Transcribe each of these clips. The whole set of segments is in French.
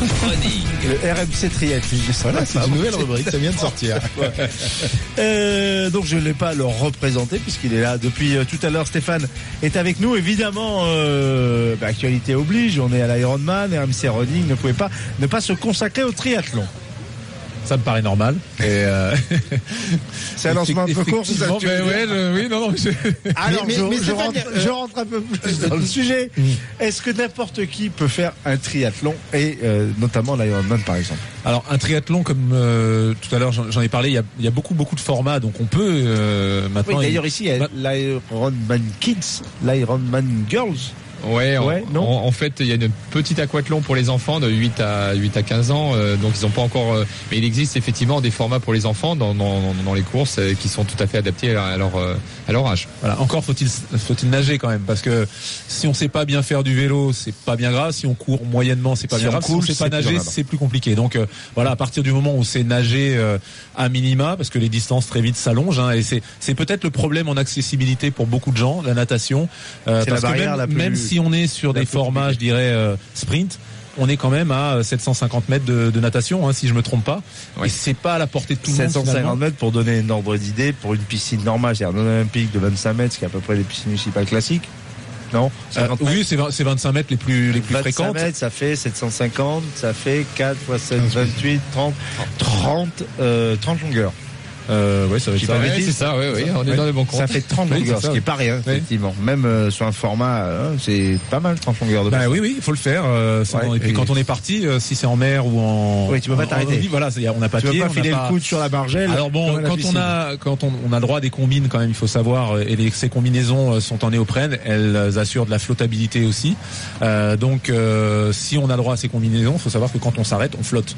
Le RMC Triathlon. Voilà, c'est une nouvelle rubrique, ça vient de sortir. Euh, donc je ne l'ai pas le représenter puisqu'il est là depuis euh, tout à l'heure. Stéphane est avec nous. Évidemment, euh, bah, actualité oblige. On est à l'Ironman. RMC Running ne pouvait pas ne pas se consacrer au triathlon. Ça me paraît normal. Euh, C'est un lancement un peu court, c'est ça que tu veux mais dire ouais, je- oui, non, non. je- Alors, Mais- je, mais- je rentre, euh, je rentre un peu plus dans le sujet. Est-ce que n'importe qui peut faire un triathlon et euh, notamment l'Ironman par exemple Alors un triathlon comme euh, tout à l'heure j'en ai parlé, il y, a, il y a beaucoup beaucoup de formats, donc on peut euh, Oui, maintenant. d'ailleurs ici il y a l'Ironman Kids, l'Ironman Girls. Ouais, en, Ouais, non en, en fait, il y a une petite aquathlon pour les enfants de 8 à 8 à 15 ans, euh, donc ils n'ont pas encore. euh, mais il existe effectivement des formats pour les enfants dans, dans, dans les courses euh, qui sont tout à fait adaptés à leur euh, à leur âge. Voilà, encore faut-il faut-il nager quand même parce que si on sait pas bien faire du vélo, c'est pas bien grave. Si on court moyennement, c'est pas Si bien on grave. coule, si on sait c'est pas nager, c'est plus compliqué. Donc euh, voilà, à partir du moment où c'est nager euh, à minima, parce que les distances très vite s'allongent, hein, et c'est c'est peut-être le problème en accessibilité pour beaucoup de gens, la natation. Euh, C'est la parce que barrière même, la plus- même si on est sur des formats, je dirais euh, sprint. On est quand même à 750 mètres de, de natation, hein, si je me trompe pas. Ouais. Et c'est pas à la portée de tout le monde. 750 finalement. mètres pour donner un ordre d'idée pour une piscine normale, c'est-à-dire non olympique de 25 mètres, ce qui est à peu près les piscines municipales classiques. Non? Euh, 50 mètres? oui, c'est vingt- c'est 25 mètres les plus les plus 25 fréquentes. mètres, ça fait 750, ça fait 4 fois 7, 28, 30, 30, euh, 30 longueurs. Euh, ouais, ça va être ça. pas Ouais, c'est ça, ouais, ouais, on est Ouais. dans les bons comptes. Ça fait 30 Oui, longueurs, ce qui est pas rien, effectivement. Même euh, sur un format, euh, c'est pas mal 30 longueurs de Bah oui, oui, il faut le faire. euh, et puis et- quand on est parti, euh, si c'est en mer ou en, Oui, tu peux pas t'arrêter. voilà, on n'a pas Tu pied, pas on n'a filer pas- le coude sur la margelle Alors bon, quand on a quand on, on a droit à des combines quand même, il faut savoir, et les, ces combinaisons sont en néoprène, elles assurent de la flottabilité aussi. Euh, donc euh, si on a droit à ces combinaisons, il faut savoir que quand on s'arrête, on flotte.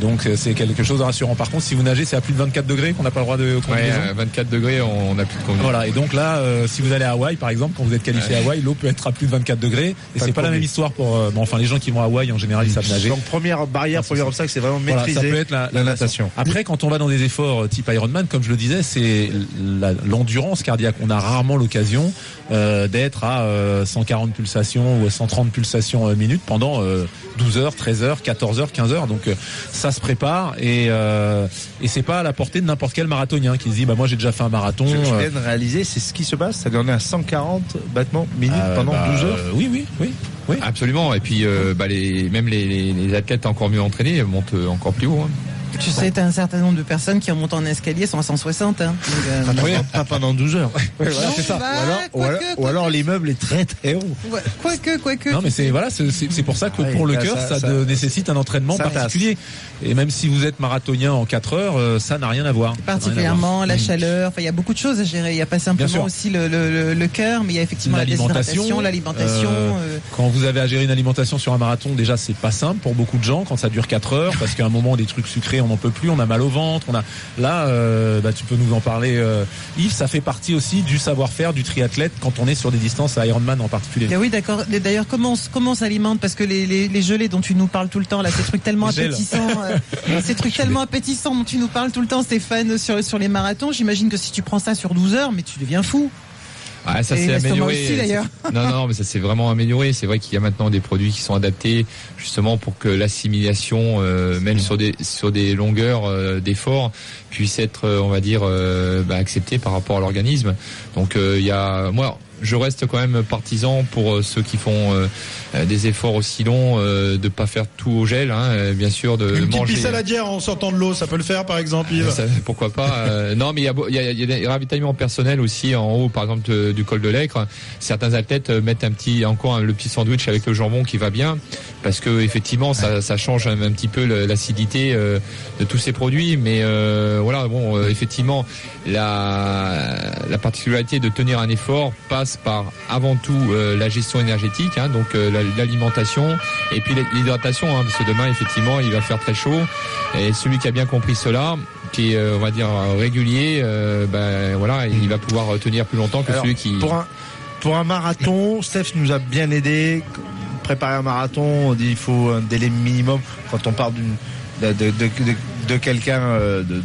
Donc euh, c'est quelque chose de rassurant. Par contre, si vous nagez, c'est à plus de 24 degrés qu'on n'a pas le droit de Ouais, combinaison. à 24 degrés, on n'a plus de combinaison. Voilà, et donc là, euh, si vous allez à Hawaï, par exemple, quand vous êtes qualifié à Hawaï, l'eau peut être à plus de 24 degrés, et c'est pas la même histoire pour, euh, bon, enfin, les gens qui vont à Hawaï, en général, ils savent nager. Donc première barrière, c'est premier obstacle, c'est vraiment Voilà, maîtriser ça peut être la, la natation. Après, quand on va dans des efforts euh, type Ironman, comme je le disais, c'est l'endurance cardiaque. On a rarement l'occasion euh, d'être à euh, 140 pulsations ou 130 pulsations euh, minutes pendant euh, 12 heures, 13 heures, 14 heures, 15 heures. Donc euh, ça se prépare et euh, et c'est pas à la portée de n'importe quel marathonien qui se dit bah moi j'ai déjà fait un marathon. Je, je euh, viens de réaliser, c'est ce qui se passe. Ça en est à 140 battements minutes euh, pendant bah, 12 heures. Oui, oui, oui. oui. Absolument. Et puis, euh, bah, les, même les, les, les athlètes encore mieux entraînés montent encore plus haut. hein. Tu sais, t'as un certain nombre de personnes qui remontent en escalier sont à 160. Hein. Donc, euh, Pas pendant- Pas pendant 12 heures. voilà, c'est ça. bah, ou alors, l'immeuble est très très haut. Ouais, Quoique, quoique. Non mais c'est voilà c'est pour ça que Ouais, pour le cœur ça- ça, ça- de- nécessite un entraînement particulier et même si vous êtes marathonien en 4 heures euh, ça n'a rien à voir à. Particulièrement la Mm. chaleur, enfin il y a beaucoup de choses à gérer. Il n'y a pas simplement aussi le, le, le, le cœur, mais il y a effectivement la L'alimentation, déshydratation, l'alimentation. euh, euh, Quand vous avez à gérer une alimentation sur un marathon, déjà c'est pas simple pour beaucoup de gens quand ça dure 4 heures parce qu'à un moment des trucs sucrés on n'en peut plus, on a mal au ventre, on a là euh, bah, tu peux nous en parler euh, Yves, ça fait partie aussi du savoir-faire du triathlète quand on est sur des distances à Ironman en particulier. Eh oui, d'accord. D'ailleurs, comment, comment on s'alimente? Parce que les, les, les gelées dont tu nous parles tout le temps, là, ces trucs tellement appétissants, euh, ces trucs tellement appétissants dont tu nous parles tout le temps, Stéphane, sur, sur les marathons, j'imagine que si tu prends ça sur 12 heures, mais tu deviens fou. Ah, ça s'est amélioré. aussi, d'ailleurs. Non, non, mais ça s'est vraiment amélioré. C'est vrai qu'il y a maintenant des produits qui sont adaptés justement pour que l'assimilation, euh, même sur des sur des longueurs euh, d'effort, puisse être, euh, on va dire, euh, bah, acceptée par rapport à l'organisme. Donc, il y a, moi, je reste quand même partisan pour euh, ceux qui font euh, euh, des efforts aussi longs, euh, de pas faire tout au gel, hein, bien sûr, de Une petite manger. saladière en sortant de l'eau, ça peut le faire par exemple, Yves Ça, pourquoi pas Non, mais il y a, y, a, y a des ravitaillements personnels aussi en haut, par exemple de- du col de l'Aicre. Certains athlètes mettent un petit, encore un- le petit sandwich avec le jambon qui va bien. parce que effectivement ça, ça change un, un petit peu l'acidité euh, de tous ces produits. Mais euh, voilà, bon, effectivement, la, la particularité de tenir un effort passe par avant tout euh, la gestion énergétique, hein, donc euh, la- l'alimentation et puis l'hydratation, hein, parce que demain effectivement il va faire très chaud. Et celui qui a bien compris cela, qui est euh, on va dire régulier, ben voilà, il va pouvoir tenir plus longtemps que Alors, celui qui. Pour un, pour un marathon, Steph nous a bien aidé. Préparer un marathon, on dit il faut un délai minimum quand on parle d'une de, de, de, de- de quelqu'un euh, de,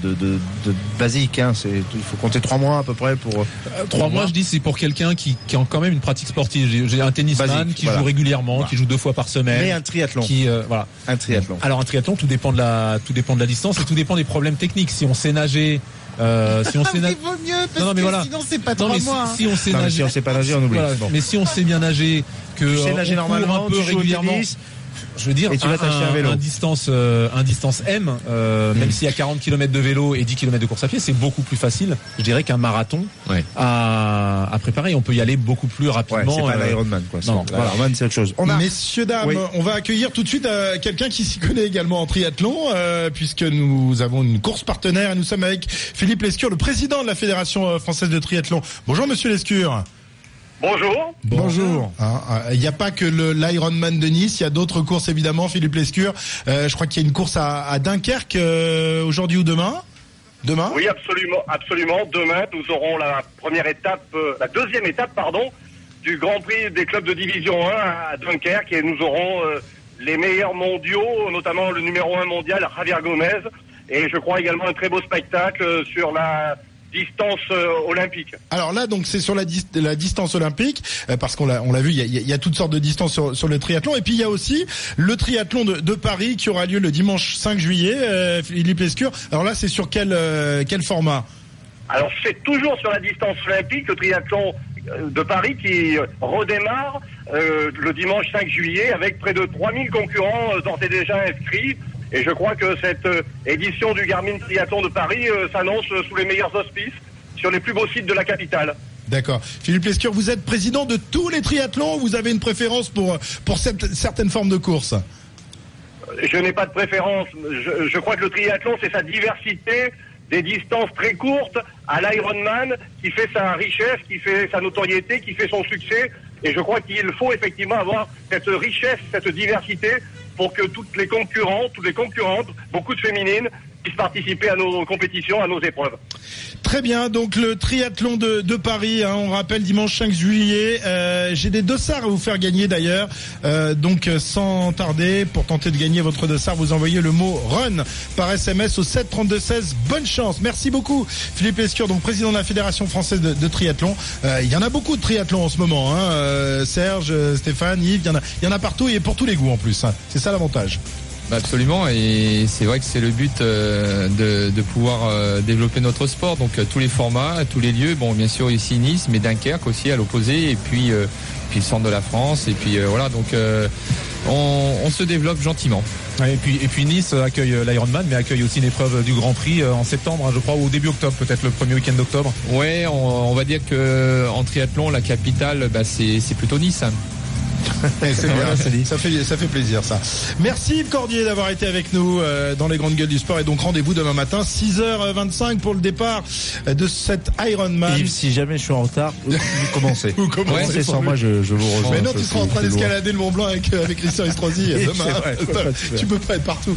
basique. Hein, c'est, il faut compter trois mois à peu près pour. Euh, Trois mois, je dis, c'est pour quelqu'un qui, qui a quand même une pratique sportive. J'ai- un tennisman Basique, qui voilà. joue régulièrement, Voilà. qui joue deux fois par semaine. Mais un triathlon. qui, euh, voilà. Un triathlon. Alors un triathlon, tout dépend de la, tout dépend de la distance et tout dépend des problèmes techniques. Si on sait nager, euh, si on Ah, sait nager. vaut mieux, parce Non, non, mais que voilà. sinon c'est pas Non, trois si, mois. hein. si on sait nager, si on sait pas nager, on oublie. Voilà. Bon. Mais si on sait bien nager, que Tu sais euh, nager on court un peu régulièrement, tennis, je veux dire, Et tu vas t'acheter un vélo. distance, euh, un distance M, euh, même s'il y a 40 km de vélo et 10 km de course à pied, c'est beaucoup plus facile, je dirais, qu'un marathon Ouais. à, à préparer. On peut y aller beaucoup plus Ouais, rapidement. c'est pas euh, l'Ironman quoi. non, non, C'est- l'Ironman c'est autre chose. On a Messieurs, dames, Oui. on va accueillir tout de suite euh, quelqu'un qui s'y connaît également en triathlon, euh, puisque nous avons une course partenaire et nous sommes avec Philippe Lescure, le président de la Fédération euh, française de triathlon. Bonjour Monsieur Lescure. Bonjour. Bonjour. Hein, Il n'y a pas que l'Ironman de Nice, il y a d'autres courses évidemment, Philippe Lescure. Euh, je crois qu'il y a une course à, à Dunkerque euh, aujourd'hui ou demain? Demain? Oui, absolument, absolument. Demain, nous aurons la première étape, euh, la deuxième étape, pardon, du Grand Prix des clubs de Division 1 à Dunkerque, et nous aurons les meilleurs mondiaux, notamment le numéro 1 mondial, Javier Gomez, et je crois également un très beau spectacle sur la distance euh, olympique. Alors là, donc c'est sur la, dis- la distance olympique, euh, parce qu'on l'a, on l'a vu, il y a, il y a toutes sortes de distances sur, sur le triathlon. Et puis il y a aussi le triathlon de, de Paris qui aura lieu le dimanche 5 juillet. Euh, Philippe Lescure. Alors là, c'est sur quel quel format? Alors c'est toujours sur la distance olympique, le triathlon de Paris qui redémarre le dimanche 5 juillet avec près de 3000 concurrents d'ores et déjà inscrits. Et je crois que cette euh, édition du Garmin Triathlon de Paris euh, s'annonce euh, sous les meilleurs auspices sur les plus beaux sites de la capitale. D'accord. Philippe Lescure, vous êtes président de tous les triathlons. ou Vous avez une préférence pour pour cette- certaines formes de courses? Je n'ai pas de préférence. Je, je crois que le triathlon, c'est sa diversité, des distances très courtes à l'Ironman, qui fait sa richesse, qui fait sa notoriété, qui fait son succès. Et je crois qu'il faut effectivement avoir cette richesse, cette diversité, pour que toutes les concurrents, toutes les concurrentes, beaucoup de féminines, puissent participer à nos compétitions, à nos épreuves. Très bien, donc le triathlon de, Paris, hein, on rappelle dimanche 5 juillet. Euh, J'ai des dossards à vous faire gagner d'ailleurs. Euh, donc euh, sans tarder, pour tenter de gagner votre dossard, vous envoyez le mot RUN par SMS au 7 32 16. Bonne chance. Merci beaucoup Philippe Escure, donc président de la Fédération française de, triathlon. Il y en a beaucoup de triathlons en ce moment. Hein. Serge, Stéphane, Yves, il y, en a, il y en a partout et pour tous les goûts en plus. hein. C'est ça l'avantage. Bah, absolument, et c'est vrai que c'est le but euh, de, de pouvoir euh, développer notre sport. Donc euh, tous les formats, tous les lieux. Bon, bien sûr ici Nice, mais Dunkerque aussi à l'opposé, et puis euh, puis le centre de la France, et puis euh, voilà. Donc euh, on, on se développe gentiment. Et puis, et puis Nice accueille l'Ironman, mais accueille aussi une épreuve du Grand Prix en septembre, hein, je crois, ou au début octobre, peut-être le premier week-end d'octobre. Ouais, on, on va dire que en triathlon, la capitale, bah, c'est c'est plutôt Nice. Hein. C'est Voilà, c'est dit. bien, ça fait, ça fait plaisir ça. Merci Yves Cordier d'avoir été avec nous euh, dans les grandes gueules du sport et donc rendez-vous demain matin 6h25 pour le départ de cette Ironman. Yves, si jamais je suis en retard, vous commencez. Vous commencez Commencez sans moi, je, je vous rejoins. Mais non, tu seras en train d'escalader le Mont Blanc avec, avec Christian Estrosi demain. vrai, tu peux pas être partout.